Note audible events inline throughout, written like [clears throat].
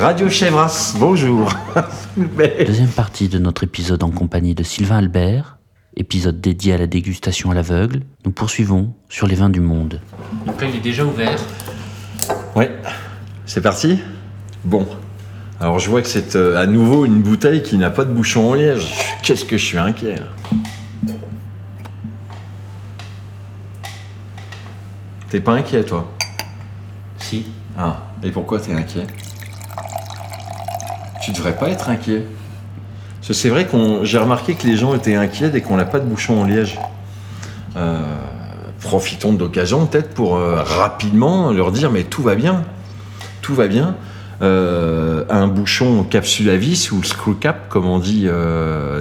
Radio Chevras, bonjour. [laughs] Deuxième partie de notre épisode en compagnie de Sylvain Albert, épisode dédié à la dégustation à l'aveugle. Nous poursuivons sur les vins du monde. Donc là, il est déjà ouvert. Ouais, c'est parti? Bon. Alors je vois que c'est euh, à nouveau une bouteille qui n'a pas de bouchon en liège. Qu'est-ce que je suis inquiet. là? T'es pas inquiet toi? Si. Ah, et pourquoi t'es inquiet? Tu devrais pas être inquiet. C'est vrai qu'on, j'ai remarqué que les gens étaient inquiets dès qu'on n'a pas de bouchon en liège. Euh, profitons de l'occasion peut-être pour euh, rapidement leur dire mais tout va bien, tout va bien. Euh, un bouchon capsule à vis ou screw cap comme on dit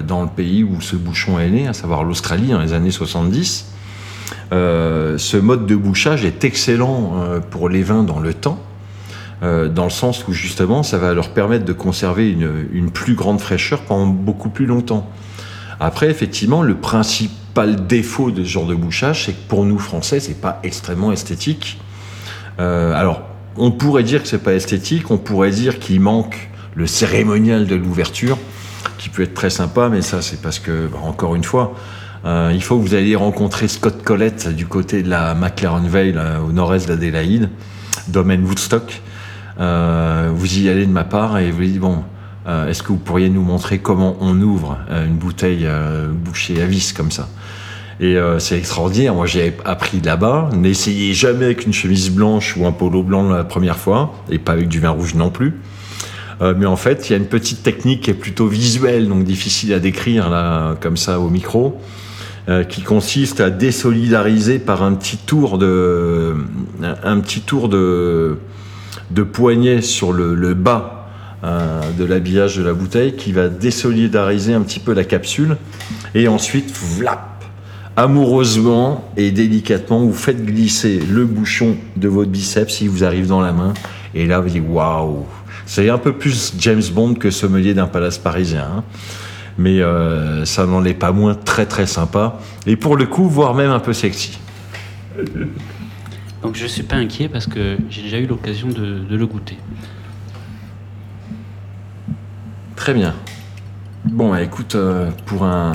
dans le pays où ce bouchon est né, à savoir l'Australie dans les années 70. Euh, ce mode de bouchage est excellent pour les vins dans le temps, euh, dans le sens où justement ça va leur permettre de conserver une, plus grande fraîcheur pendant beaucoup plus longtemps. Après, effectivement, le principal défaut de ce genre de bouchage, c'est que pour nous Français, c'est pas extrêmement esthétique. Euh, alors, on pourrait dire que c'est pas esthétique, on pourrait dire qu'il manque le cérémonial de l'ouverture, qui peut être très sympa, mais ça, c'est parce que, bah, encore une fois, euh, il faut que vous alliez rencontrer Scott Collett du côté de la McLaren Vale, au nord-est d'Adélaïde, domaine Woodstock. Euh, vous y allez de ma part et vous dites, bon, euh, est-ce que vous pourriez nous montrer comment on ouvre euh, une bouteille bouchée à vis comme ça? Et c'est extraordinaire. Moi, j'ai appris là-bas. N'essayez jamais avec une chemise blanche ou un polo blanc la première fois, et pas avec du vin rouge non plus. Mais en fait, il y a une petite technique qui est plutôt visuelle, donc difficile à décrire là, comme ça au micro, qui consiste à désolidariser par un petit tour de, un petit tour de, de poignet sur le, le bas euh, de l'habillage de la bouteille, qui va désolidariser un petit peu la capsule, et ensuite, vlap, amoureusement et délicatement, vous faites glisser le bouchon de votre biceps s'il vous arrive dans la main. Et là, vous dites waouh! C'est un peu plus James Bond que sommelier d'un palace parisien. hein. Mais euh, ça n'en est pas moins très très sympa. Et pour le coup, voire même un peu sexy. [laughs] Donc je suis pas inquiet parce que j'ai déjà eu l'occasion de, de le goûter. Très bien. Bon, bah, écoute, euh, pour un.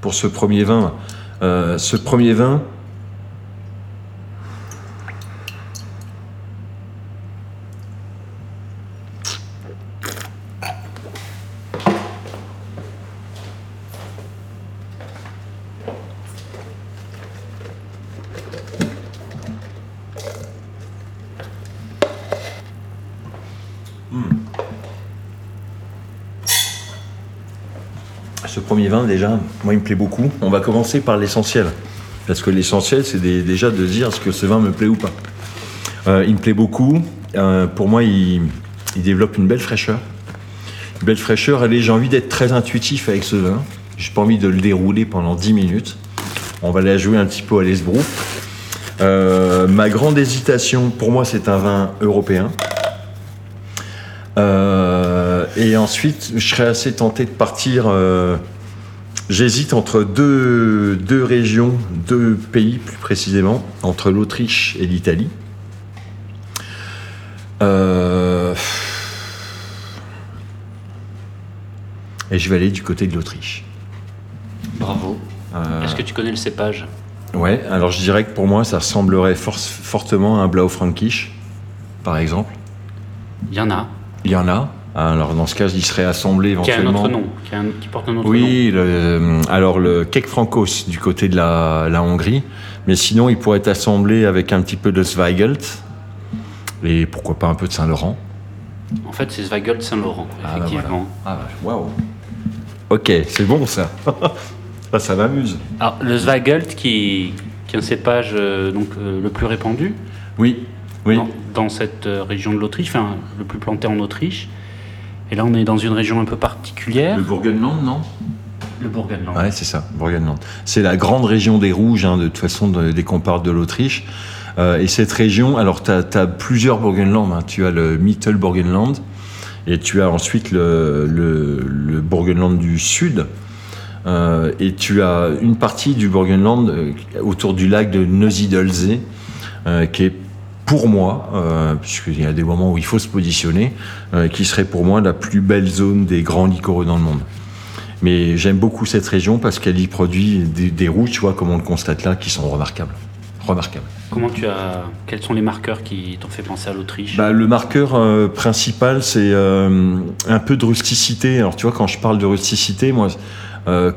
Pour ce premier vin, euh, ce premier vin. Ce premier vin, déjà, moi, il me plaît beaucoup. On va commencer par l'essentiel. Parce que l'essentiel, c'est déjà de dire ce que ce vin me plaît ou pas. Euh, il me plaît beaucoup. Euh, pour moi, il, développe une belle fraîcheur. Une belle fraîcheur. Allez, j'ai envie d'être très intuitif avec ce vin. J'ai pas envie de le dérouler pendant 10 minutes. On va la jouer un petit peu à l'esbrouf. Euh, ma grande hésitation, pour moi, c'est un vin européen. Et ensuite, je serais assez tenté de partir. J'hésite entre deux, deux régions, deux pays plus précisément, entre l'Autriche et l'Italie. Euh, Et je vais aller du côté de l'Autriche. Bravo. Euh, Est-ce que tu connais le cépage? Ouais, alors je dirais que pour moi, ça ressemblerait for- fortement à un Blaufränkisch, par exemple. Il y en a. Il y en a. Alors dans ce cas, il serait assemblé Qui a un éventuellement. autre nom. Qui, a un- qui porte un autre nom. Oui, le- alors le Kek Frankos du côté de la, la Hongrie, mais sinon il pourrait être assemblé avec un petit peu de Zweigelt et pourquoi pas un peu de Saint-Laurent. En fait, c'est Zweigelt Saint-Laurent, Ah, bah effectivement. Ah bah, waouh. Ok, c'est bon ça. [laughs] ça, ça m'amuse. Alors, le Zweigelt, qui, qui est un cépage euh, donc, euh, le plus répandu Oui, oui. dans, dans cette euh, région de l'Autriche, enfin, le plus planté en Autriche. Et là, on est dans une région un peu particulière, Le Bourgogne-Land, non? Le Bourgogne. Ouais, c'est ça, Bourgogne-Land. C'est la grande région des rouges, hein, de toute façon, de- dès qu'on parle de l'Autriche. Euh, et cette région, alors tu as, plusieurs Bourgogne-Land. hein. Tu as le Mittelbourgogne-Land et tu as ensuite le, le, le Bourgogne-Land du sud. Euh, et tu as une partie du Bourgogne-Land euh, autour du lac de Neusiedlsee, qui est pour moi, euh, puisqu'il y a des moments où il faut se positionner, euh, qui serait pour moi la plus belle zone des grands liquoreux dans le monde. Mais j'aime beaucoup cette région parce qu'elle y produit des, des rouges, tu vois, comme on le constate là, qui sont remarquables. Remarquables. Comment tu as. Quels sont les marqueurs qui t'ont fait penser à l'Autriche? Bah, le marqueur euh, principal, c'est un peu de rusticité. Alors, tu vois, quand je parle de rusticité, moi,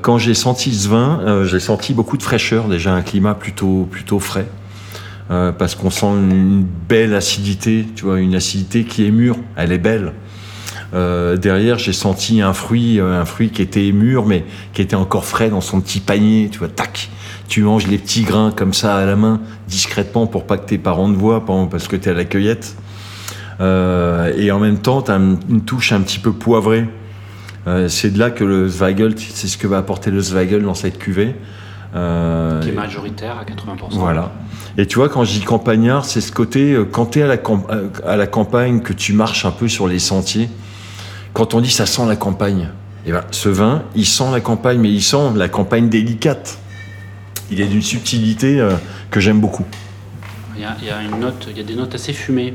quand j'ai senti ce vin, j'ai senti beaucoup de fraîcheur, déjà un climat plutôt, plutôt frais. Euh, parce qu'on sent une belle acidité, tu vois, une acidité qui est mûre, elle est belle. Euh, derrière, j'ai senti un fruit, euh, un fruit qui était mûr, mais qui était encore frais dans son petit panier, tu vois, tac. Tu manges les petits grains comme ça à la main, discrètement, pour pas que tes parents te voient, parce que tu es à la cueillette. Et en même temps, tu as une touche un petit peu poivrée. C'est de là que le Zweigelt, c'est ce que va apporter le Zweigelt dans cette cuvée. Euh, Qui est majoritaire à 80%. voilà. Et tu vois, quand je dis campagnard, c'est ce côté, euh, quand tu es à, la camp- euh, à la campagne, que tu marches un peu sur les sentiers, quand on dit ça sent la campagne, et ben, ce vin, il sent la campagne, mais il sent la campagne délicate. Il est d'une subtilité euh, que j'aime beaucoup. Il y, a, il y a une note, il y a des notes assez fumées.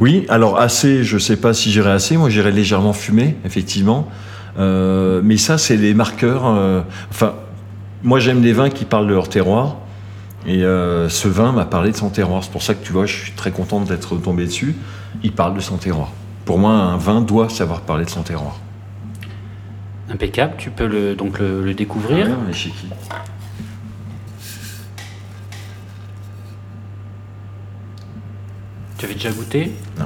Oui, alors assez, je sais pas si j'irai assez, moi j'irai légèrement fumé, effectivement. Euh, mais ça, c'est les marqueurs. euh, enfin, moi j'aime les vins qui parlent de leur terroir. Et euh, ce vin m'a parlé de son terroir. C'est pour ça que tu vois, je suis très content d'être tombé dessus. Il parle de son terroir. Pour moi, un vin doit savoir parler de son terroir. Impeccable, tu peux le, donc le, le découvrir. Ah, mais chez qui? Tu avais déjà goûté? Non.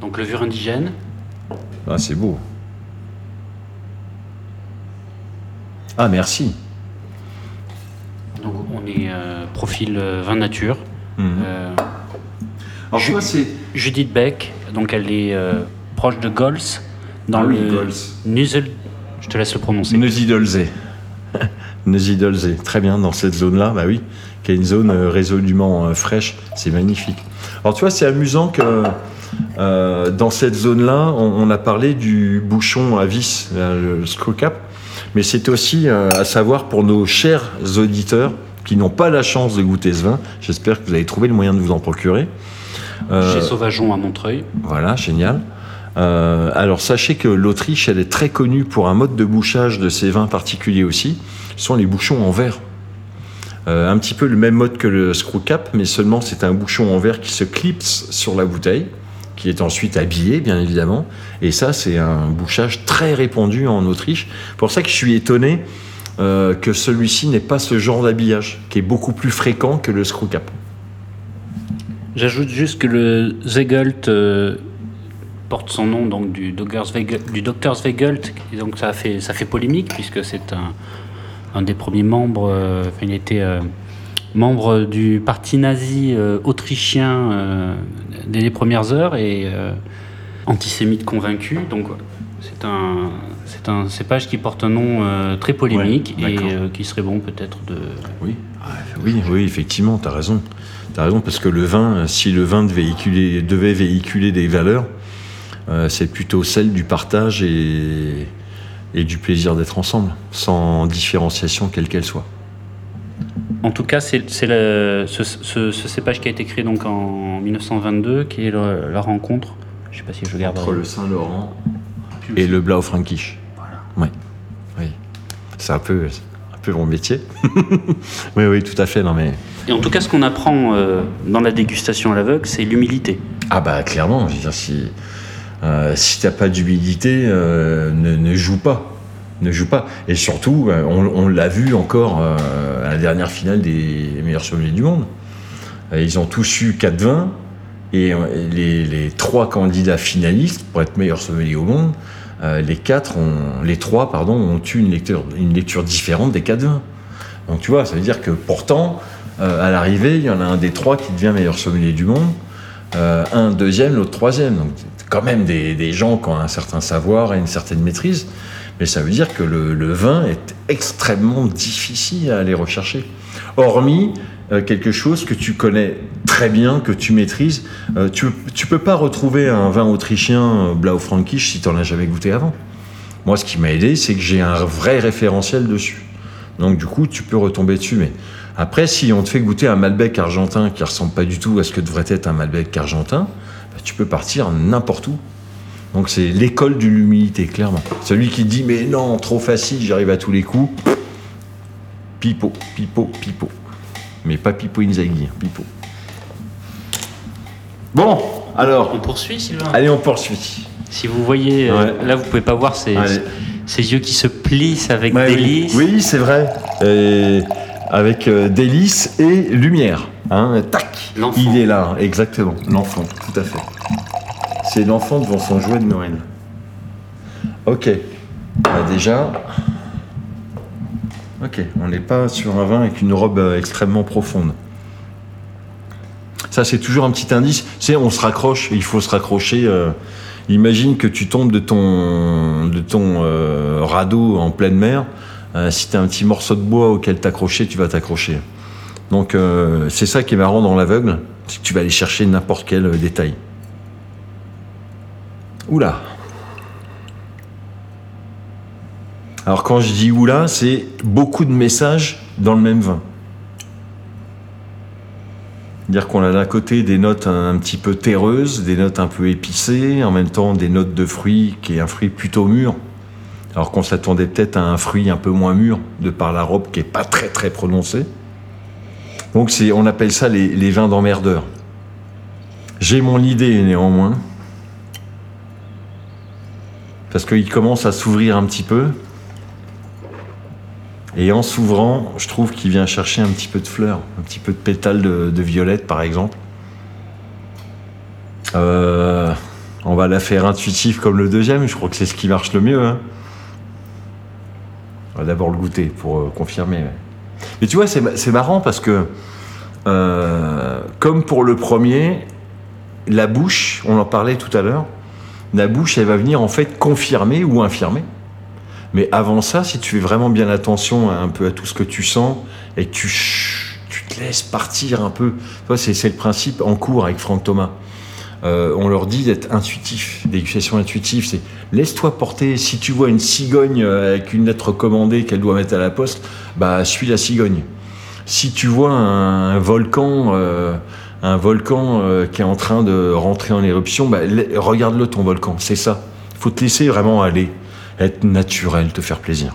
Donc levure indigène? Ah, c'est beau. Ah, merci. Donc on est euh, profil euh, vin nature. Euh, Alors, c'est. Judith Beck, donc elle est proche de Gols, dans Ah oui, le Gols. Nusel. Je te laisse le prononcer. Neusiedlsee. [laughs] Neusiedlsee, très bien, dans cette zone-là, bah oui, qui est une zone résolument fraîche, c'est magnifique. Alors tu vois, c'est amusant que euh, dans cette zone-là, on, on a parlé du bouchon à vis, le screw cap, mais c'est aussi euh, à savoir pour nos chers auditeurs qui n'ont pas la chance de goûter ce vin, j'espère que vous avez trouvé le moyen de vous en procurer. Euh, Chez Sauvageon à Montreuil. voilà, génial. Euh, alors sachez que l'Autriche, elle est très connue pour un mode de bouchage de ses vins particuliers aussi. Ce sont les bouchons en verre. Euh, un petit peu le même mode que le screw cap, mais seulement c'est un bouchon en verre qui se clipse sur la bouteille, qui est ensuite habillé, bien évidemment. Et ça, c'est un bouchage très répandu en Autriche. Pour ça que je suis étonné euh, que celui-ci n'ait pas ce genre d'habillage, qui est beaucoup plus fréquent que le screw cap. J'ajoute juste que le Zweigelt euh, porte son nom donc du Dr et donc ça fait ça fait polémique puisque c'est un, des premiers membres. euh, il était membre du parti nazi euh, autrichien euh, dès les premières heures et euh, antisémite convaincu. Donc c'est un c'est un cépage qui porte un nom euh, très polémique Ouais, et euh, qui serait bon peut-être de Oui, Ah, oui, oui, effectivement, tu as raison. Tu as raison, parce que le vin, si le vin devait véhiculer, devait véhiculer des valeurs, euh, c'est plutôt celle du partage et, et du plaisir d'être ensemble, sans différenciation quelle qu'elle soit. En tout cas, c'est c'est le- ce, ce- ce cépage qui a été créé donc en 1922, qui est le- la rencontre. Je sais pas si je garde. Entre le Saint-Laurent et le Blaufränkisch. Voilà. Oui, oui. C'est un peu, un peu mon métier. [laughs] oui, oui, tout à fait. Non, mais... Et en tout cas, ce qu'on apprend euh, dans la dégustation à l'aveugle, c'est l'humilité. Ah bah clairement, je veux dire, si, euh, si t'as pas d'humilité, euh, ne, ne joue pas. Ne joue pas. Et surtout, euh, on, l'a vu encore euh, à la dernière finale des meilleurs sommeliers du monde. Euh, Ils ont tous eu 4-20 et les, trois candidats finalistes pour être meilleurs sommeliers au monde, les quatre ont, les trois pardon, ont eu une lecture, une lecture différente des 4-20. Donc tu vois, ça veut dire que pourtant, à l'arrivée, il y en a un des trois qui devient meilleur sommelier du monde. Un deuxième, l'autre troisième. Donc, quand même des, des gens qui ont un certain savoir et une certaine maîtrise. Mais ça veut dire que le, vin est extrêmement difficile à aller rechercher. Hormis euh, quelque chose que tu connais très bien, que tu maîtrises. Euh, tu ne peux pas retrouver un vin autrichien euh, Blaufränkisch si tu n'en as jamais goûté avant. Moi, ce qui m'a aidé, c'est que j'ai un vrai référentiel dessus. Donc, du coup, tu peux retomber dessus. Mais Après, si on te fait goûter un Malbec argentin qui ressemble pas du tout à ce que devrait être un Malbec argentin, bah, tu peux partir n'importe où. Donc c'est l'école de l'humilité, clairement. Celui qui dit mais non, trop facile, j'arrive à tous les coups. Pipo, pipo, pipo. Mais pas Pipo Inzaghi, hein, pipo. Bon, alors, On poursuit, Sylvain? Allez, on poursuit. Si vous voyez, euh, là vous pouvez pas voir ces, yeux qui se plissent avec Ouais, délice. Oui, c'est vrai. Et avec euh, délice et lumière. Hein, tac. L'enfant. Il est là, exactement. L'enfant, tout à fait. C'est l'enfant devant son jouet de Noël. Ok. Bah, déjà. Ok, on n'est pas sur un vin avec une robe euh, extrêmement profonde. Ça, c'est toujours un petit indice. Sais, on se raccroche, il faut se raccrocher. euh, imagine que tu tombes de ton, euh, radeau en pleine mer. Si tu as un petit morceau de bois auquel t'accrocher, tu vas t'accrocher. Donc, c'est ça qui est marrant dans l'aveugle, c'est que tu vas aller chercher n'importe quel détail. Oula. Alors, quand je dis oula, c'est beaucoup de messages dans le même vin. Dire qu'on a d'un côté des notes un, petit peu terreuses, des notes un peu épicées, en même temps des notes de fruits qui est un fruit plutôt mûr. Alors qu'on s'attendait peut-être à un fruit un peu moins mûr, de par la robe qui est pas très très prononcée. Donc on appelle ça les vins d'emmerdeur. J'ai mon idée néanmoins. Parce qu'il commence à s'ouvrir un petit peu. Et en s'ouvrant, je trouve qu'il vient chercher un petit peu de fleurs, un petit peu de pétales de, violette par exemple. Euh, on va la faire intuitive comme le deuxième, je crois que c'est ce qui marche le mieux. hein. On va d'abord le goûter pour euh, confirmer. Mais tu vois, c'est marrant parce que, euh, comme pour le premier, la bouche, on en parlait tout à l'heure, la bouche, elle va venir en fait confirmer ou infirmer. Mais avant ça, si tu fais vraiment bien attention à, un peu à tout ce que tu sens et que tu, tu te laisses partir un peu, c'est le principe en cours avec Franck Thomas. Euh, on leur dit d'être intuitif, dégustation intuitive, c'est laisse-toi porter. Si tu vois une cigogne euh, avec une lettre commandée qu'elle doit mettre à la poste, bah suis la cigogne. Si tu vois un, un volcan, euh, un volcan euh, qui est en train de rentrer en éruption, bah, regarde-le ton volcan, c'est ça. Il faut te laisser vraiment aller, être naturel, te faire plaisir.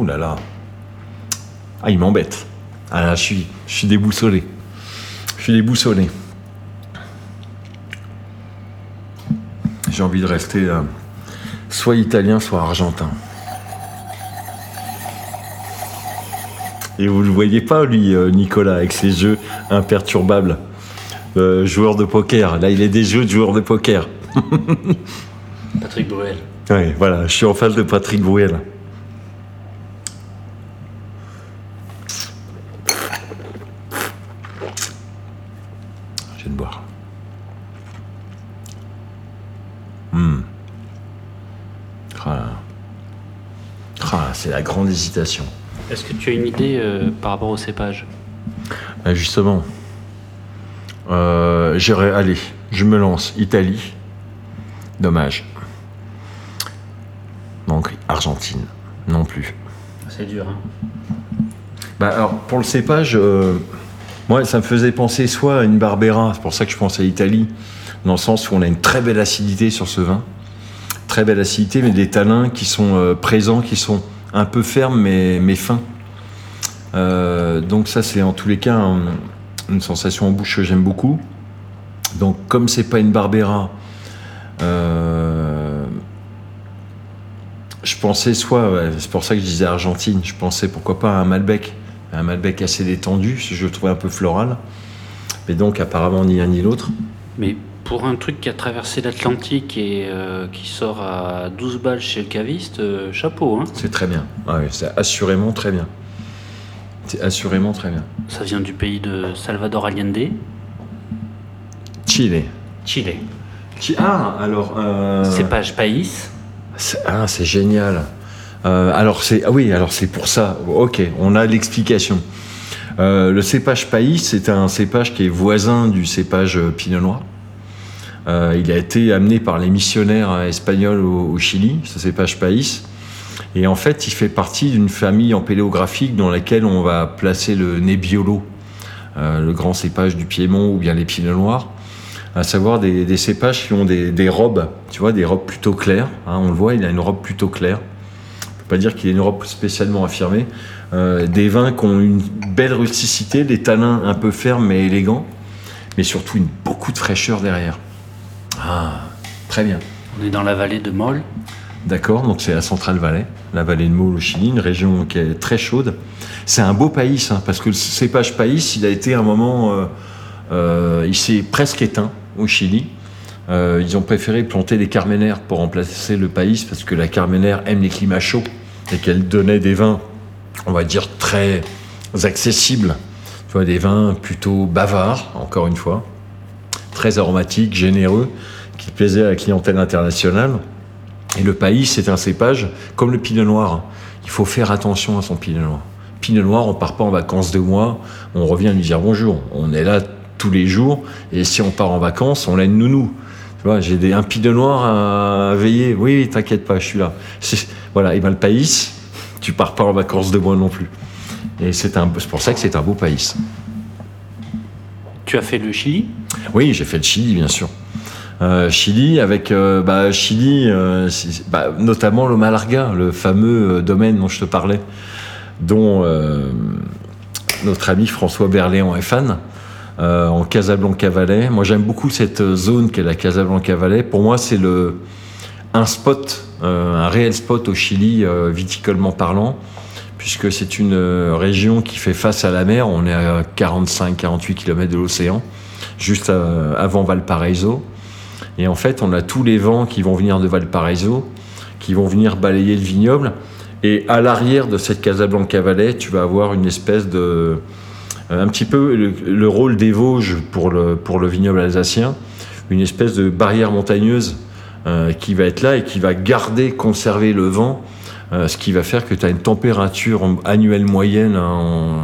Ouh là là. Ah, il m'embête. Ah là, je suis, je suis déboussolé. Je suis déboussolé. J'ai envie de rester euh, soit italien, soit argentin. Et vous ne le voyez pas, lui, euh, Nicolas, avec ses jeux imperturbables. Euh, joueur de poker. Là, il est des jeux de joueurs de poker. [laughs] Patrick Bruel. Ouais, voilà, je suis en face de Patrick Bruel. Je viens de boire. Hum. Ah. Ah, Est-ce que tu as une idée euh, par rapport au cépage Ah, justement, euh, j'irai, allez, je me lance. Italie, dommage. Donc, Argentine, non plus. C'est dur, hein Bah, alors, pour le cépage, euh, moi, ça me faisait penser soit à une Barbera, c'est pour ça que je pense à l'Italie, dans le sens où on a une très belle acidité sur ce vin. Très belle acidité, mais des talins qui sont euh, présents, qui sont un peu fermes, mais, fins. Euh, donc, ça, c'est en tous les cas un- une sensation en bouche que j'aime beaucoup. Donc, comme c'est pas une Barbera, euh, je pensais soit, c'est pour ça que je disais Argentine, je pensais pourquoi pas à un Malbec, un Malbec assez détendu, je le trouvais un peu floral. Mais donc apparemment ni l'un ni l'autre. Pour un truc qui a traversé l'Atlantique et euh, qui sort à 12 balles chez le caviste, euh, chapeau, hein C'est très bien. Ah oui, c'est assurément très bien. C'est assurément très bien. Ça vient du pays de Salvador Allende, Chile. Chile. Chi- Ah, alors. euh, Cépage País. c'est- Ah, c'est génial. Alors c'est ah oui, alors c'est pour ça. Ok, on a l'explication. Le cépage País, c'est un cépage qui est voisin du cépage Pinot Noir. Euh, il a été amené par les missionnaires espagnols au, Chili, ce cépage País. Et en fait, il fait partie d'une famille en péléographique dans laquelle on va placer le Nebbiolo, euh, le grand cépage du Piémont ou bien les Pinot Noirs, à savoir des, cépages qui ont des, robes, tu vois, des robes plutôt claires. hein, on le voit, il a une robe plutôt claire. On peut pas dire qu'il a une robe spécialement affirmée. Euh, des vins qui ont une belle rusticité, des tanins un peu fermes mais élégants, mais surtout une, beaucoup de fraîcheur derrière. Ah, très bien. On est dans la vallée de Moll. D'accord, donc c'est la Centrale Valley, la vallée de Meaux au Chili, une région qui est très chaude. C'est un beau pays, hein, parce que le cépage País, il a été un moment, euh, euh, il s'est presque éteint au Chili. Euh, ils ont préféré planter des carménères pour remplacer le País, parce que la carménère aime les climats chauds et qu'elle donnait des vins, on va dire, très accessibles. Tu vois, des vins plutôt bavards, encore une fois, très aromatiques, généreux, qui plaisaient à la clientèle internationale. Et le pays, c'est un cépage comme le pinot noir. Il faut faire attention à son pinot noir. Pinot noir, on part pas en vacances deux mois, on revient lui dire bonjour. On est là tous les jours, et si on part en vacances, on l'a une nounou. Tu vois, j'ai un pinot noir à, veiller. Oui, t'inquiète pas, je suis là. Voilà, et ben le pays, tu pars pas en vacances deux mois non plus. Et c'est pour ça que c'est un beau pays. Tu as fait le Chili Oui, j'ai fait le Chili, bien sûr. Euh, Chili, avec euh, bah, Chili, euh, bah, notamment le Malarga, le fameux domaine dont je te parlais, dont notre ami François Berléand est fan, en Casablanca-Valais. Moi, j'aime beaucoup cette zone qu'est la Casablanca-Valais. Pour moi, c'est le un spot, un réel spot au Chili, viticolement parlant, puisque c'est une euh, région qui fait face à la mer. On est à 45-48 km de l'océan, juste euh, avant Valparaiso. Et en fait, on a tous les vents qui vont venir de Valparaiso, qui vont venir balayer le vignoble. Et à l'arrière de cette Casablanca Valley, tu vas avoir une espèce de. euh, un petit peu le, le rôle des Vosges pour le, pour le vignoble alsacien, une espèce de barrière montagneuse qui va être là et qui va garder, conserver le vent, euh, ce qui va faire que tu as une température annuelle moyenne en,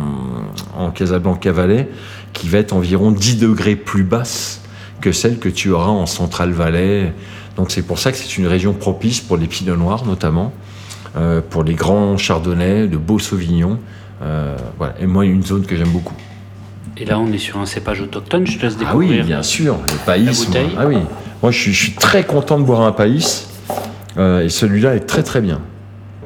en Casablanca Valley qui va être environ 10 degrés plus basse que celle que tu auras en Centrale Valley. Donc c'est pour ça que c'est une région propice pour les pinots noirs notamment, euh, pour les grands chardonnays, de beaux sauvignons. Euh, voilà. Et moi, une zone que j'aime beaucoup. Et là, on est sur un cépage autochtone. Je te laisse Ah oui, découvrir. bien sûr, le país. La bouteille. moi. Ah oui, moi je suis, je suis très content de boire un euh, et celui-là est très très bien.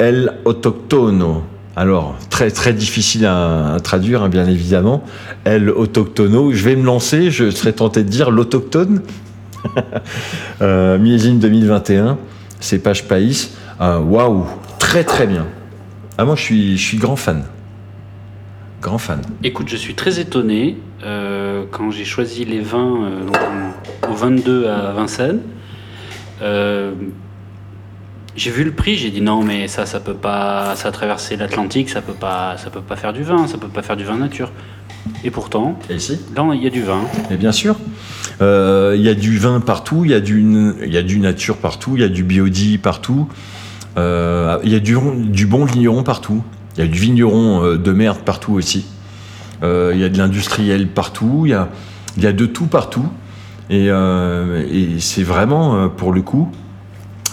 El autoctono. Alors, très très difficile à, traduire, hein, bien évidemment. El autoctono. Je vais me lancer, je serais tenté de dire l'autochtone. [laughs] euh, millésime 2021, cépage país. Euh, Waouh, très très bien. Ah, moi je suis, grand fan. Grand fan. Écoute, je suis très étonné euh, quand j'ai choisi les vins euh, au 22 à Vincennes. J'ai vu le prix, j'ai dit non mais ça ça peut pas ça a traversé l'Atlantique, ça peut pas ça peut pas faire du vin, ça peut pas faire du vin nature. Et pourtant, Et ici là il y a du vin. Et bien sûr, Euh, il y a du vin partout, il y, a du- il y a du nature partout, il y a du biodie partout, euh, il y a du, du bon vigneron partout, il y a du vigneron euh, de merde partout aussi, Euh, il y a de l'industriel partout, il y a, il y a de tout partout, et, et c'est vraiment, pour le coup,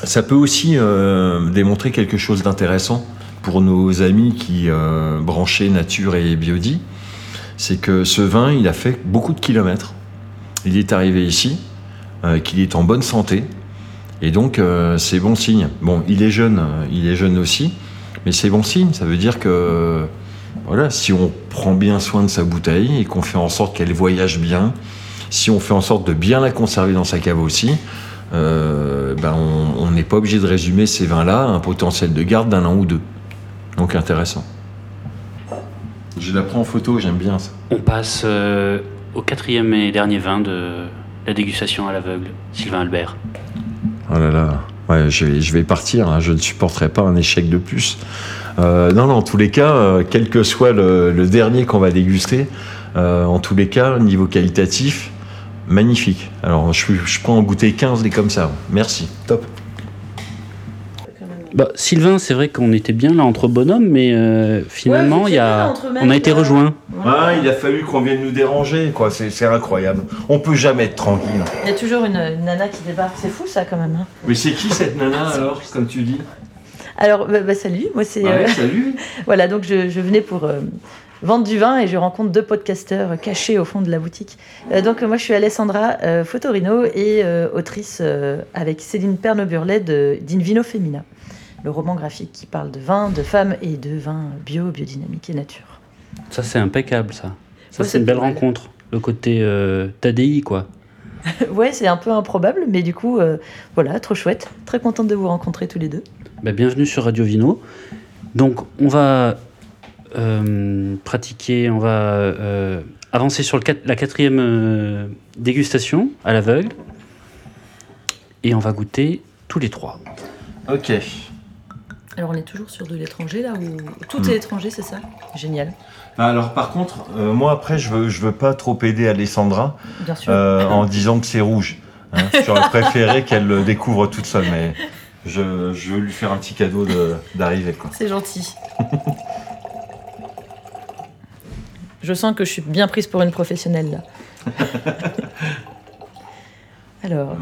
ça peut aussi euh, démontrer quelque chose d'intéressant pour nos amis qui euh, branchaient nature et biodie, c'est que ce vin, il a fait beaucoup de kilomètres il est arrivé ici, euh, qu'il est en bonne santé, et donc c'est bon signe. Bon, il est jeune, il est jeune aussi, mais c'est bon signe. Ça veut dire que voilà, si on prend bien soin de sa bouteille et qu'on fait en sorte qu'elle voyage bien, si on fait en sorte de bien la conserver dans sa cave aussi, euh, ben on n'est pas obligé de résumer ces vins-là à un potentiel de garde d'un an ou deux. Donc intéressant. Je la prends en photo, j'aime bien ça. On passe euh, au quatrième et dernier vin de la dégustation à l'aveugle, Sylvain Albert. Oh là là, ouais, je vais, je vais partir, hein, je ne supporterai pas un échec de plus. Euh, non, non, en tous les cas, euh, quel que soit le, le dernier qu'on va déguster, euh, en tous les cas, niveau qualitatif, magnifique. Alors, je, je prends en goûter 15 des comme ça. Merci, top. Bah, Sylvain, c'est vrai qu'on était bien là entre bonhommes, mais euh, finalement, il y a... on a été rejoints. Ah, il a fallu qu'on vienne nous déranger, quoi. C'est c'est incroyable. On peut jamais être tranquille. Il y a toujours une, une nana qui débarque, c'est fou ça quand même. hein. Mais c'est qui cette nana alors, comme tu dis? Alors, bah, bah, salut, moi c'est. Ouais, euh, salut. [laughs] voilà, donc je, je venais pour euh, vendre du vin et je rencontre deux podcasteurs cachés au fond de la boutique. Euh, donc, moi je suis Alessandra euh, Fotorino et euh, autrice euh, avec Céline Pernoburlet de d'Invino Femina, le roman graphique qui parle de vin, de femmes et de vin bio, biodynamique et nature. Ça, c'est impeccable, ça. Ça, Ouais, c'est une belle rencontre. Le côté euh, Tadei, quoi. [laughs] ouais, c'est un peu improbable, mais du coup, euh, voilà, trop chouette. Très contente de vous rencontrer tous les deux. Bah, bienvenue sur Radio Vino. Donc, on va euh, pratiquer, on va euh, avancer sur le quat- la quatrième euh, dégustation à l'aveugle. Et on va goûter tous les trois. Ok. Alors, on est toujours sur de l'étranger là ou tout Hmm. est étranger, c'est ça? Génial, Alors par contre, euh, moi après, je veux, je veux pas trop aider Alessandra bien sûr. euh, en [laughs] disant que c'est rouge. hein. J'aurais préféré qu'elle le découvre toute seule, mais je, je veux lui faire un petit cadeau quoi. C'est gentil. [laughs] Je sens que je suis bien prise pour une professionnelle là. [laughs] Alors,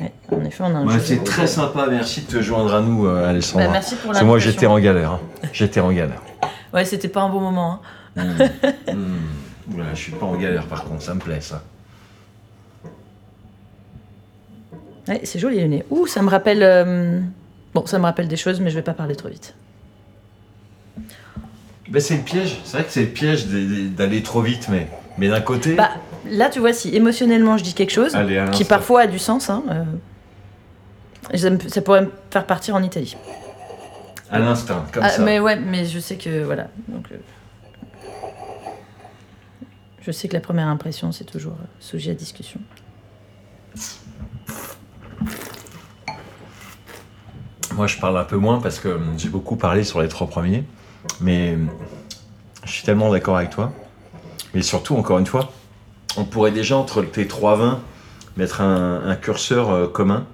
ouais, en effet, on a un c'est très sympa, merci de te joindre à nous, euh, Alessandra. Bah, merci pour Parce que moi j'étais en galère. hein. J'étais en galère. Ouais, c'était pas un bon moment. hein. [laughs] Hmm. Oula, je suis pas en galère par contre, ça me plaît ça. Ouais, c'est joli le nez. Ouh, ça me rappelle. euh, Bon, ça me rappelle des choses, mais je vais pas parler trop vite. Ben, c'est le piège, c'est vrai que c'est le piège d'aller trop vite, mais, mais d'un côté. Bah, là, tu vois, si émotionnellement je dis quelque chose, Allez, qui parfois a du sens, hein, euh, ça pourrait me faire partir en Italie. À l'instinct, comme Ah, ça. mais ouais, mais je sais que voilà. Donc, euh, je sais que la première impression c'est toujours euh, sujet à discussion. Moi, je parle un peu moins parce que hum, j'ai beaucoup parlé sur les trois premiers. Mais hum, je suis tellement d'accord avec toi. Mais surtout, encore une fois, on pourrait déjà, entre tes trois vins, mettre un, un curseur euh, commun.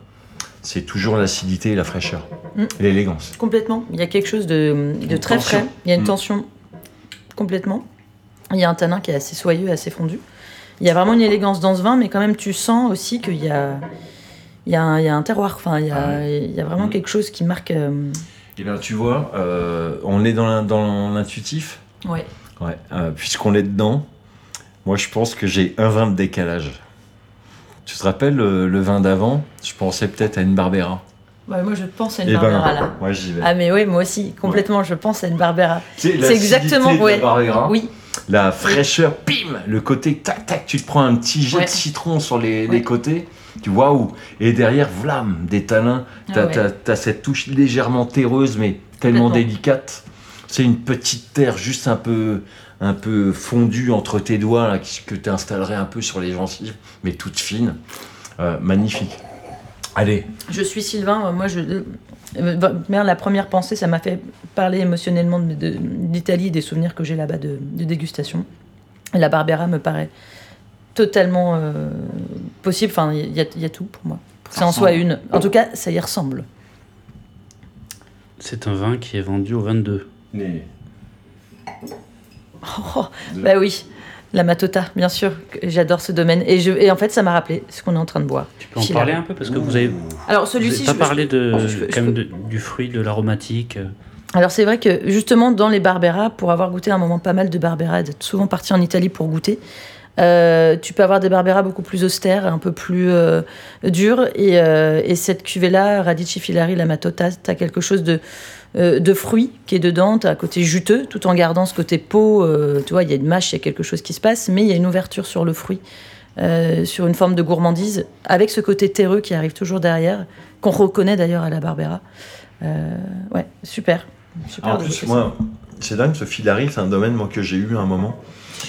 C'est toujours l'acidité et la fraîcheur. Mm. Et l'élégance. Complètement. Il y a quelque chose de, de très tension. frais. Il y a une Mm. tension complètement. Il y a un tanin qui est assez soyeux, assez fondu. Il y a vraiment une élégance dans ce vin, mais quand même tu sens aussi qu'il y a, il y, a un, il y a un terroir. Enfin, il y a, Ah il y a vraiment Mm. quelque chose qui marque. euh, Et bien, tu vois, euh, on est dans l'in- dans l'intuitif. Ouais, euh, puisqu'on est dedans, moi je pense que j'ai un vin de décalage. Tu te rappelles le, le vin d'avant? Je pensais peut-être à une Barbera. Ouais, moi je pense à une Eh Barbera ben, là. moi j'y vais. Ah mais oui, moi aussi, complètement, je pense à une Barbera. C'est exactement- de ouais. la Barbera, Oui, la fraîcheur, pim Le côté tac tac, tu te prends un petit jet de citron sur les côtés, tu waouh Et derrière, vlam, des talins. T'as Ah ouais. cette touche légèrement terreuse, mais tellement délicate. C'est une petite terre juste un peu, un peu fondue entre tes doigts, là, que tu installerais un peu sur les gencives, mais toute fine. Euh, magnifique. Allez, Je suis Sylvain, moi je. euh, bah, merde, la première pensée, ça m'a fait parler émotionnellement de- de- d'Italie, des souvenirs que j'ai là-bas de, de dégustation. La Barbera me paraît totalement euh, possible, enfin il y, a- il y a tout pour moi. Pour que ça en soit une. En tout cas, ça y ressemble. C'est un vin qui est vendu au 22. les- Oh, bah oui, la Matota, bien sûr, j'adore ce domaine. Et, je, et en fait, ça m'a rappelé ce qu'on est en train de boire. Tu peux en parler un peu parce que vous avez, Alors vous celui-ci, pas parlé de, je- je- quand même de- du fruit, de l'aromatique. euh. Alors c'est vrai que justement dans les Barbera, pour avoir goûté un moment pas mal de Barbera, d'être souvent parti en Italie pour goûter, euh, tu peux avoir des Barbera beaucoup plus austères, un peu plus euh, durs. Et, euh, et cette cuvée-là, Radici Filari, la Matota, tu as quelque chose de, euh, de fruit qui est dedans, tu as un côté juteux, tout en gardant ce côté peau. tu vois, il y a une mâche, il y a quelque chose qui se passe, mais il y a une ouverture sur le fruit, sur une forme de gourmandise, avec ce côté terreux qui arrive toujours derrière, qu'on reconnaît d'ailleurs à la Barbera. Ouais, super. super En plus, moi, c'est dingue, ce Filari, c'est un domaine moi, que j'ai eu à un moment.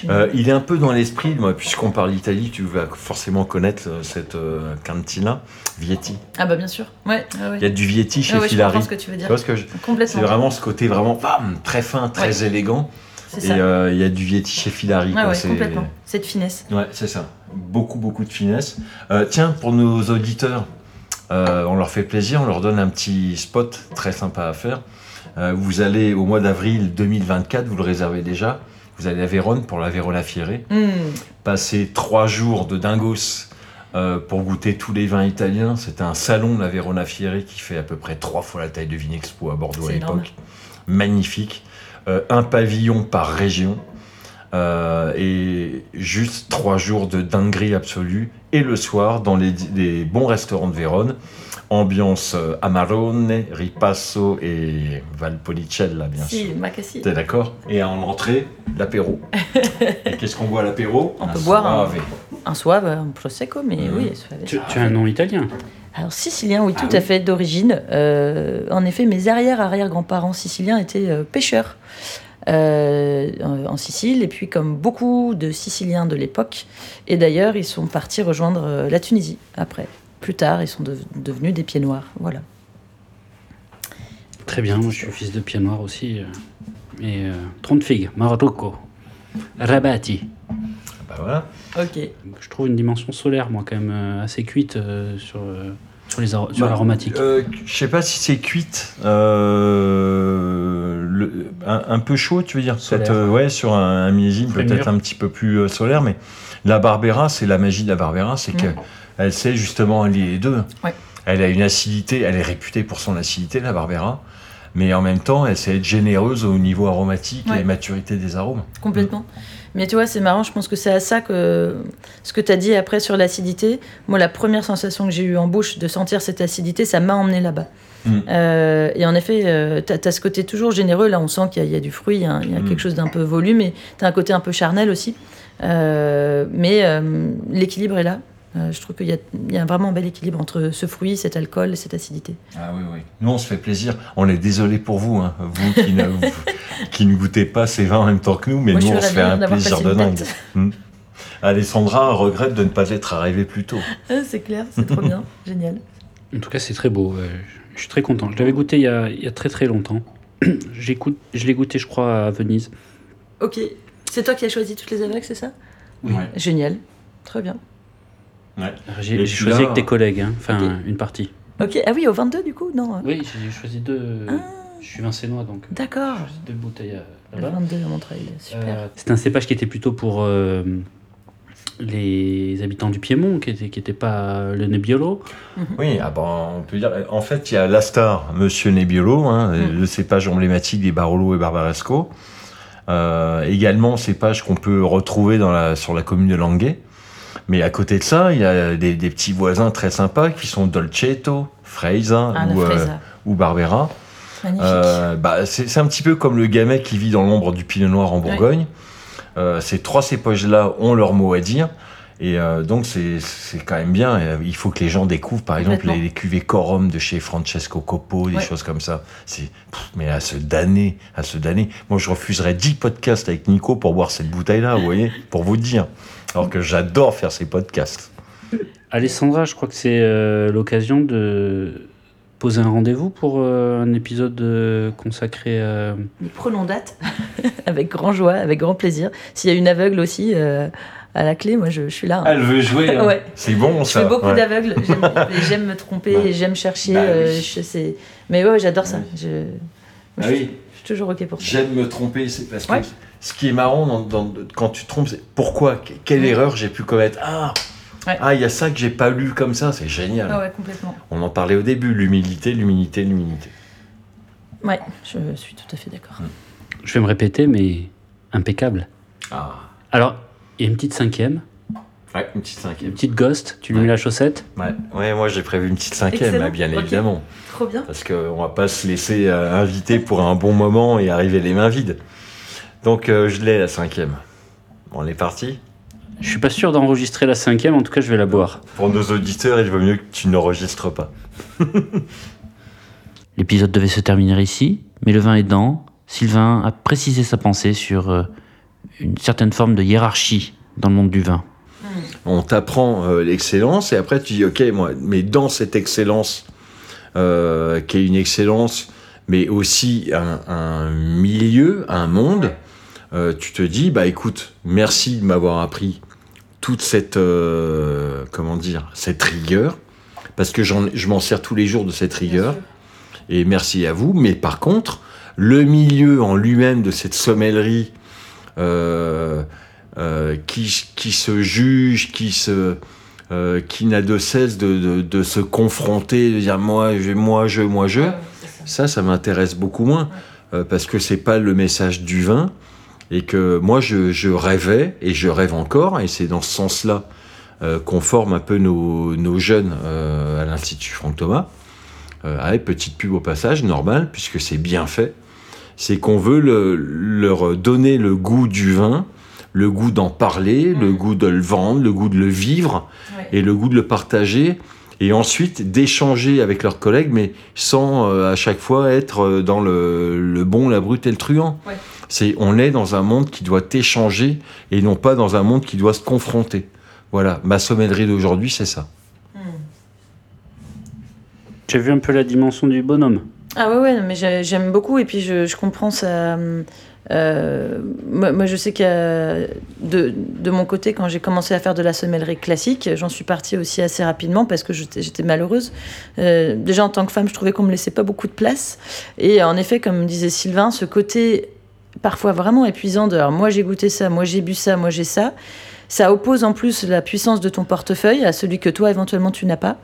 Euh, il est un peu dans l'esprit, puisqu'on parle d'Italie, tu vas forcément connaître euh, cette euh, cantina, Vietti. Ah bah bien sûr. Ouais, ouais, ouais. Il y a du Vietti chez Ah ouais, je Filari. ce que tu veux dire. je-. C'est vraiment ce côté vraiment bam, très fin, très élégant. C'est Et euh, il y a du Vietti chez Filari. Ah ouais, c'est- complètement. Cette finesse. Ouais, c'est ça. Beaucoup, beaucoup de finesse. Tiens, pour nos auditeurs, on leur fait plaisir, on leur donne un petit spot très sympa à faire. Vous allez au mois d'avril 2024, vous le réservez déjà. Vous allez à Vérone pour la Verona Fiere. Hmm. Passer trois jours de dingos euh, pour goûter tous les vins italiens. C'était un salon de la Verona Fiere qui fait à peu près trois fois la taille de Vinexpo à Bordeaux à l'époque. Magnifique. Euh, un pavillon par région. Euh, et juste trois jours de dinguerie absolue. Et le soir, dans les, les bons restaurants de Vérone, ambiance euh, Amarone, Ripasso et Valpolicella, bien Si, sûr. Macassi. T'es d'accord? Et en entrée, l'apéro. [laughs] et qu'est-ce qu'on boit à l'apéro? On Un peut boire un- soave. Un soave, un prosecco, mais Mhm. oui, soave. Tu, tu as un nom italien? Alors sicilien, oui, tout Ah à oui. fait, d'origine. Euh, en effet, mes arrière-arrière-grands-parents siciliens étaient euh, pêcheurs euh, en en Sicile, et puis comme beaucoup de Siciliens de l'époque, et d'ailleurs, ils sont partis rejoindre euh, la Tunisie après. Plus tard, ils sont de- devenus des pieds noirs. Voilà. Très bien, moi je suis fils de pied noir aussi. euh, Et euh, tronc de figue, Marocco, Rabati. Bah voilà. Ok. Je trouve une dimension solaire, moi, quand même euh, assez cuite euh, sur, euh, sur, les sur Bah, l'aromatique. Euh, je sais pas si c'est cuite. euh, le- un, un peu chaud, tu veux dire? Solaire. Peut-être, euh, ouais, sur un, un peut-être mûr. un petit peu plus euh, solaire, mais la Barbera, c'est la magie de la Barbera, c'est Mm. Qu'elle sait justement allier les deux. Ouais. Elle a une acidité, elle est réputée pour son acidité, la Barbera, mais en même temps, elle sait être généreuse au niveau aromatique Ouais. et maturité des arômes. Complètement. Mais tu vois, c'est marrant, je pense que c'est à ça que ce que tu as dit après sur l'acidité, moi, la première sensation que j'ai eue en bouche de sentir cette acidité, ça m'a emmené là-bas. Mm. Euh, et en effet, euh, tu as, ce côté toujours généreux, là on sent qu'il y, y a du fruit, il y a, il y a quelque chose d'un peu volume, et tu as un côté un peu charnel aussi. Euh, mais euh, l'équilibre est là. Euh, je trouve qu'il y, y a vraiment un bel équilibre entre ce fruit, cet alcool et cette acidité. Ah oui, oui. Nous, on se fait plaisir. On est désolé pour vous, hein, vous qui ne, vous- [laughs] qui ne goûtez pas ces vins en même temps que nous, mais Moi, nous, on se fait un plaisir de dingue. Hmm. Alessandra regrette de ne pas être arrivée plus tôt. [laughs] Ah, c'est clair, c'est trop bien, [laughs] génial. En tout cas, c'est très beau. je suis très content. Je l'avais goûté il y, a, il y a très très longtemps. [clears throat] J'écoute, je l'ai goûté, je crois, à Venise. Ok, c'est toi qui as choisi toutes les aveugles, c'est ça? Ouais. Génial, très bien. Ouais. J'ai choisi avec des collègues, hein. enfin une partie. Ok, ah oui, au 22 du coup Non. Oui, j'ai choisi deux. Ah. Je suis vincénois donc. D'accord. J'ai choisi deux bouteilles euh, Le là-bas. 22 à Montreuil, super. Euh, c'est un cépage qui était plutôt pour euh, les habitants du Piémont, qui n'était qui était pas le Nebbiolo. Oui, ah ben, on peut dire. En fait, il y a l'Astar, Monsieur Nebbiolo, hein, Mm. le cépage emblématique des Barolo et Barbaresco. Euh, également, cépage qu'on peut retrouver dans la, sur la commune de Languet. Mais à côté de ça, il y a des, des petits voisins très sympas qui sont Dolcetto, Freisa ah, ou, euh, ou Barbera. magnifique. Euh, bah, c'est un petit peu comme le gamet qui vit dans l'ombre du pinot noir en Bourgogne. Euh, ces trois cépages-là ont leur mot à dire. Et euh, donc, c'est c'est quand même bien. Euh, il faut que les gens découvrent, par exemple, les, les cuvées Corum de chez Francesco Coppo, des Ouais. choses comme ça. C'est Mais à se damner, à se damner. Moi, je refuserais 10 podcasts avec Nico pour boire cette bouteille-là, vous voyez, pour vous dire. Alors que j'adore faire ces podcasts. Alessandra, je crois que c'est euh, l'occasion de poser un rendez-vous pour euh, un épisode euh, consacré à... Nous prenons date, [laughs] avec grand joie, avec grand plaisir. S'il y a une aveugle aussi euh, à la clé, moi je, je suis là. hein. Elle veut jouer. hein. [laughs] Ouais. C'est bon, Je ça. fais beaucoup ouais. d'aveugles, j'aime- [laughs] me tromper, Bah. j'aime chercher. Bah euh, oui. je sais. Mais ouais, j'adore ça. Oui. Je, moi, Ah je, suis- oui. je suis toujours ok pour ça. J'aime me tromper, c'est parce que. Ce qui est marrant dans- dans- quand tu te trompes, c'est pourquoi Que- Quelle erreur j'ai pu commettre Ah Ouais. Ah, il y a ça que j'ai pas lu comme ça, c'est génial. Ah ouais, complètement. On en parlait au début, l'humilité, l'humilité, l'humilité. Ouais, je suis tout à fait d'accord. Je vais me répéter, mais impeccable. Ah, Alors, il y a une petite cinquième, ouais, une petite une cinquième. petite ghost, tu lui Ouais. mets la chaussette? Ouais, ouais moi j'ai prévu une petite cinquième, Excellent. hein, bien évidemment. Trop bien. Parce qu'on va pas se laisser euh, inviter pour un bon moment et arriver les mains vides. Donc euh, je l'ai la cinquième. Bon, on est parti Je suis pas sûr d'enregistrer la cinquième, en tout cas je vais la boire. Pour nos auditeurs, il vaut mieux que tu n'enregistres pas. [laughs] L'épisode devait se terminer ici, mais le vin aidant, Sylvain a précisé sa pensée sur euh, une certaine forme de hiérarchie dans le monde du vin. On t'apprend euh, l'excellence et après tu dis ok moi mais dans cette excellence euh, qui est une excellence mais aussi un, un milieu un monde euh, tu te dis bah écoute merci de m'avoir appris toute cette euh, comment dire cette rigueur parce que je m'en sers tous les jours de cette rigueur. Et merci à vous. Mais par contre, le milieu en lui-même de cette sommellerie euh, qui, qui se juge, qui se qui n'a de cesse de, de- de se confronter, de dire moi, je, moi, je, moi, je. Ça, ça m'intéresse beaucoup moins parce que c'est pas le message du vin et que moi, je, je rêvais et je rêve encore et c'est dans ce sens-là euh, qu'on forme un peu nos, nos jeunes euh, à l'Institut Franck Thomas. Euh, allez, petite pub au passage, normal, puisque c'est bien fait. C'est qu'on veut le- leur donner le goût du vin, le goût d'en parler, le goût de le vendre, le goût de le vivre et le goût de le partager. Et ensuite d'échanger avec leurs collègues, mais sans euh, à chaque fois être dans le, le bon, la brute et le truand. Ouais. C'est on est dans un monde qui doit échanger et non pas dans un monde qui doit se confronter. Voilà, ma sommellerie d'aujourd'hui, c'est ça. J'ai vu un peu la dimension du bonhomme. Ah ouais, ouais, mais j'ai- j'aime beaucoup et puis je, je comprends ça. euh, moi, moi, je sais que de, de mon côté, quand j'ai commencé à faire de la semellerie classique, j'en suis partie aussi assez rapidement parce que j'étais j'étais malheureuse. Euh, déjà, en tant que femme, je trouvais qu'on me laissait pas beaucoup de place. Et en effet, comme disait Sylvain, ce côté parfois vraiment épuisant de alors, moi j'ai goûté ça, moi j'ai bu ça, moi j'ai ça. Ça oppose en plus la puissance de ton portefeuille à celui que toi éventuellement tu n'as pas.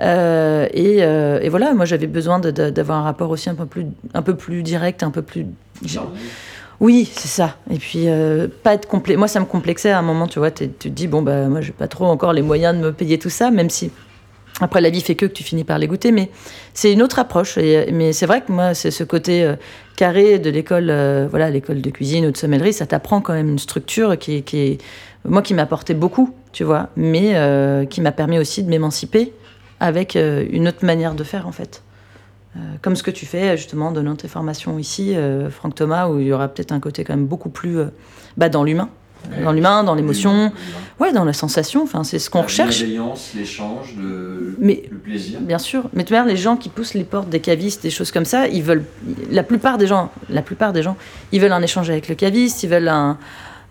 Euh, et, euh, et voilà, moi j'avais besoin de- de- d'avoir un rapport aussi un peu plus, un peu plus direct, un peu plus. Oui, c'est ça. Et puis euh, pas être complet. Moi ça me complexait à un moment, tu vois. Tu te dis bon bah moi j'ai pas trop encore les moyens de me payer tout ça, même si après la vie fait que que tu finis par les goûter. Mais c'est une autre approche. Mais c'est vrai que moi c'est ce côté euh, carré de l'école, euh, voilà, l'école de cuisine ou de sommellerie, ça t'apprend quand même une structure qui, est- qui moi qui m'apportait beaucoup, tu vois, mais euh, qui m'a permis aussi de m'émanciper avec une autre manière de faire en fait. Comme ce que tu fais justement en donnant tes formations ici, Franck Thomas, où il y aura peut-être un côté quand même beaucoup plus bah, dans l'humain, dans l'humain, dans l'émotion, ouais, dans la sensation. Enfin, c'est ce qu'on recherche. l'échange, le, Mais plaisir. Bien sûr, mais tu vois, les gens qui poussent les portes des cavistes, des choses comme ça, ils veulent. La plupart des gens, la plupart des gens, ils veulent un échange avec le caviste, ils veulent un.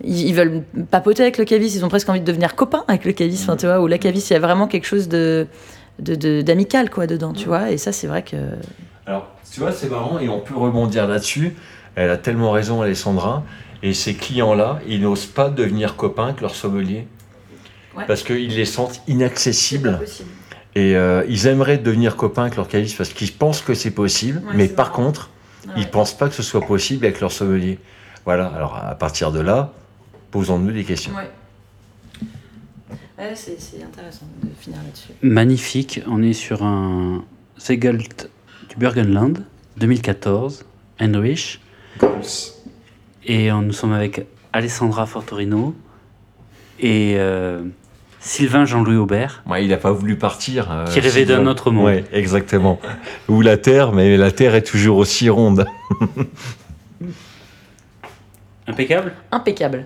Ils veulent papoter avec le caviste, ils ont presque envie de devenir copains avec le caviste, enfin, tu vois, ou la caviste, il y a vraiment quelque chose de de- de- d'amical quoi dedans, tu vois, et ça c'est vrai que Alors, tu vois, c'est marrant et on peut rebondir là-dessus. Elle a tellement raison, Alessandra. Et ces clients-là, ils n'osent pas devenir copains avec leur sommelier. Ouais. Parce qu'ils les sentent inaccessibles. Et euh, ils aimeraient devenir copains avec leur caviste parce qu'ils pensent que c'est possible. Ouais, mais par marrant. contre, ils pensent pas que ce soit possible avec leur sommelier. Voilà, alors à partir de là, posons-nous des questions. Ouais. Ouais, c'est intéressant de finir là-dessus. Magnifique. On est sur un Zegelt du Burgenland 2014, Heinrich. Et on- nous sommes avec Alessandra Fortorino et euh, Sylvain Jean-Louis Aubert. Ouais, il n'a pas voulu partir. euh, Qui rêvait d'un autre monde. Ouais, exactement. Ou la Terre, mais la Terre est toujours aussi ronde. [laughs] Impeccable? Impeccable.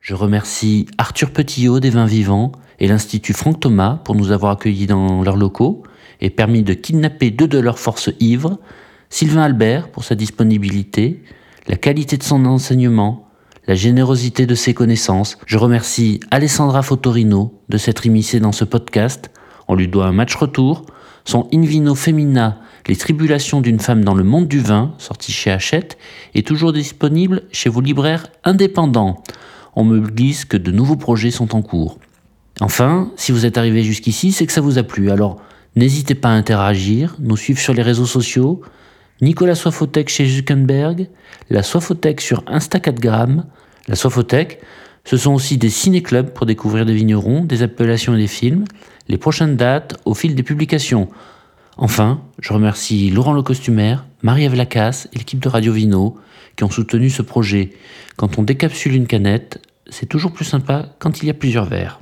Je remercie Arthur Petillot des Vins Vivants et l'Institut Franck Thomas pour nous avoir accueillis dans leurs locaux et permis de kidnapper deux de leurs forces ivres, Sylvain Albert pour sa disponibilité, la qualité de son enseignement, la générosité de ses connaissances. Je remercie Alessandra Fotorino de s'être immiscée dans ce podcast. On lui doit un match retour, son Invino Femina, Les tribulations d'une femme dans le monde du vin, sorti chez Hachette, est toujours disponible chez vos libraires indépendants on me glisse que de nouveaux projets sont en cours. Enfin, si vous êtes arrivé jusqu'ici, c'est que ça vous a plu. Alors, n'hésitez pas à interagir, nous suivre sur les réseaux sociaux. Nicolas Soifothèque chez Zuckerberg, la Soifothèque sur Instagram, la Soifothèque. Ce sont aussi des ciné-clubs pour découvrir des vignerons, des appellations et des films. Les prochaines dates au fil des publications. Enfin, je remercie Laurent le costumaire, Marie-Ève Lacasse et l'équipe de Radio Vino qui ont soutenu ce projet. Quand on décapsule une canette, c'est toujours plus sympa quand il y a plusieurs verres.